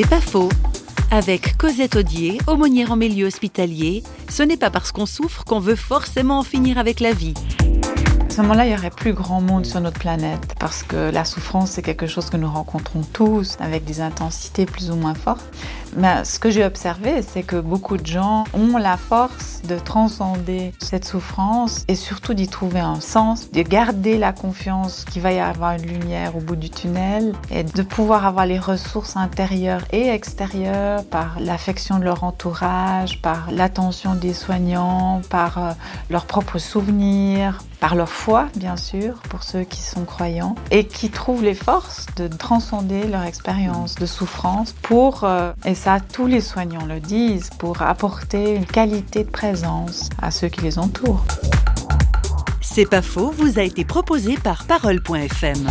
C'est pas faux. Avec Cosette Audier, aumônière en milieu hospitalier, ce n'est pas parce qu'on souffre qu'on veut forcément en finir avec la vie. À ce moment-là, il y aurait plus grand monde sur notre planète parce que la souffrance, c'est quelque chose que nous rencontrons tous avec des intensités plus ou moins fortes. Mais ce que j'ai observé, c'est que beaucoup de gens ont la force de transcender cette souffrance et surtout d'y trouver un sens, de garder la confiance qu'il va y avoir une lumière au bout du tunnel et de pouvoir avoir les ressources intérieures et extérieures par l'affection de leur entourage, par l'attention des soignants, par euh, leurs propres souvenirs, par leur foi, bien sûr, pour ceux qui sont croyants, et qui trouvent les forces de transcender leur expérience de souffrance pour, euh, et ça tous les soignants le disent, pour apporter une qualité de présence à ceux qui les entourent. C'est pas faux, vous a été proposé par Parole.fm.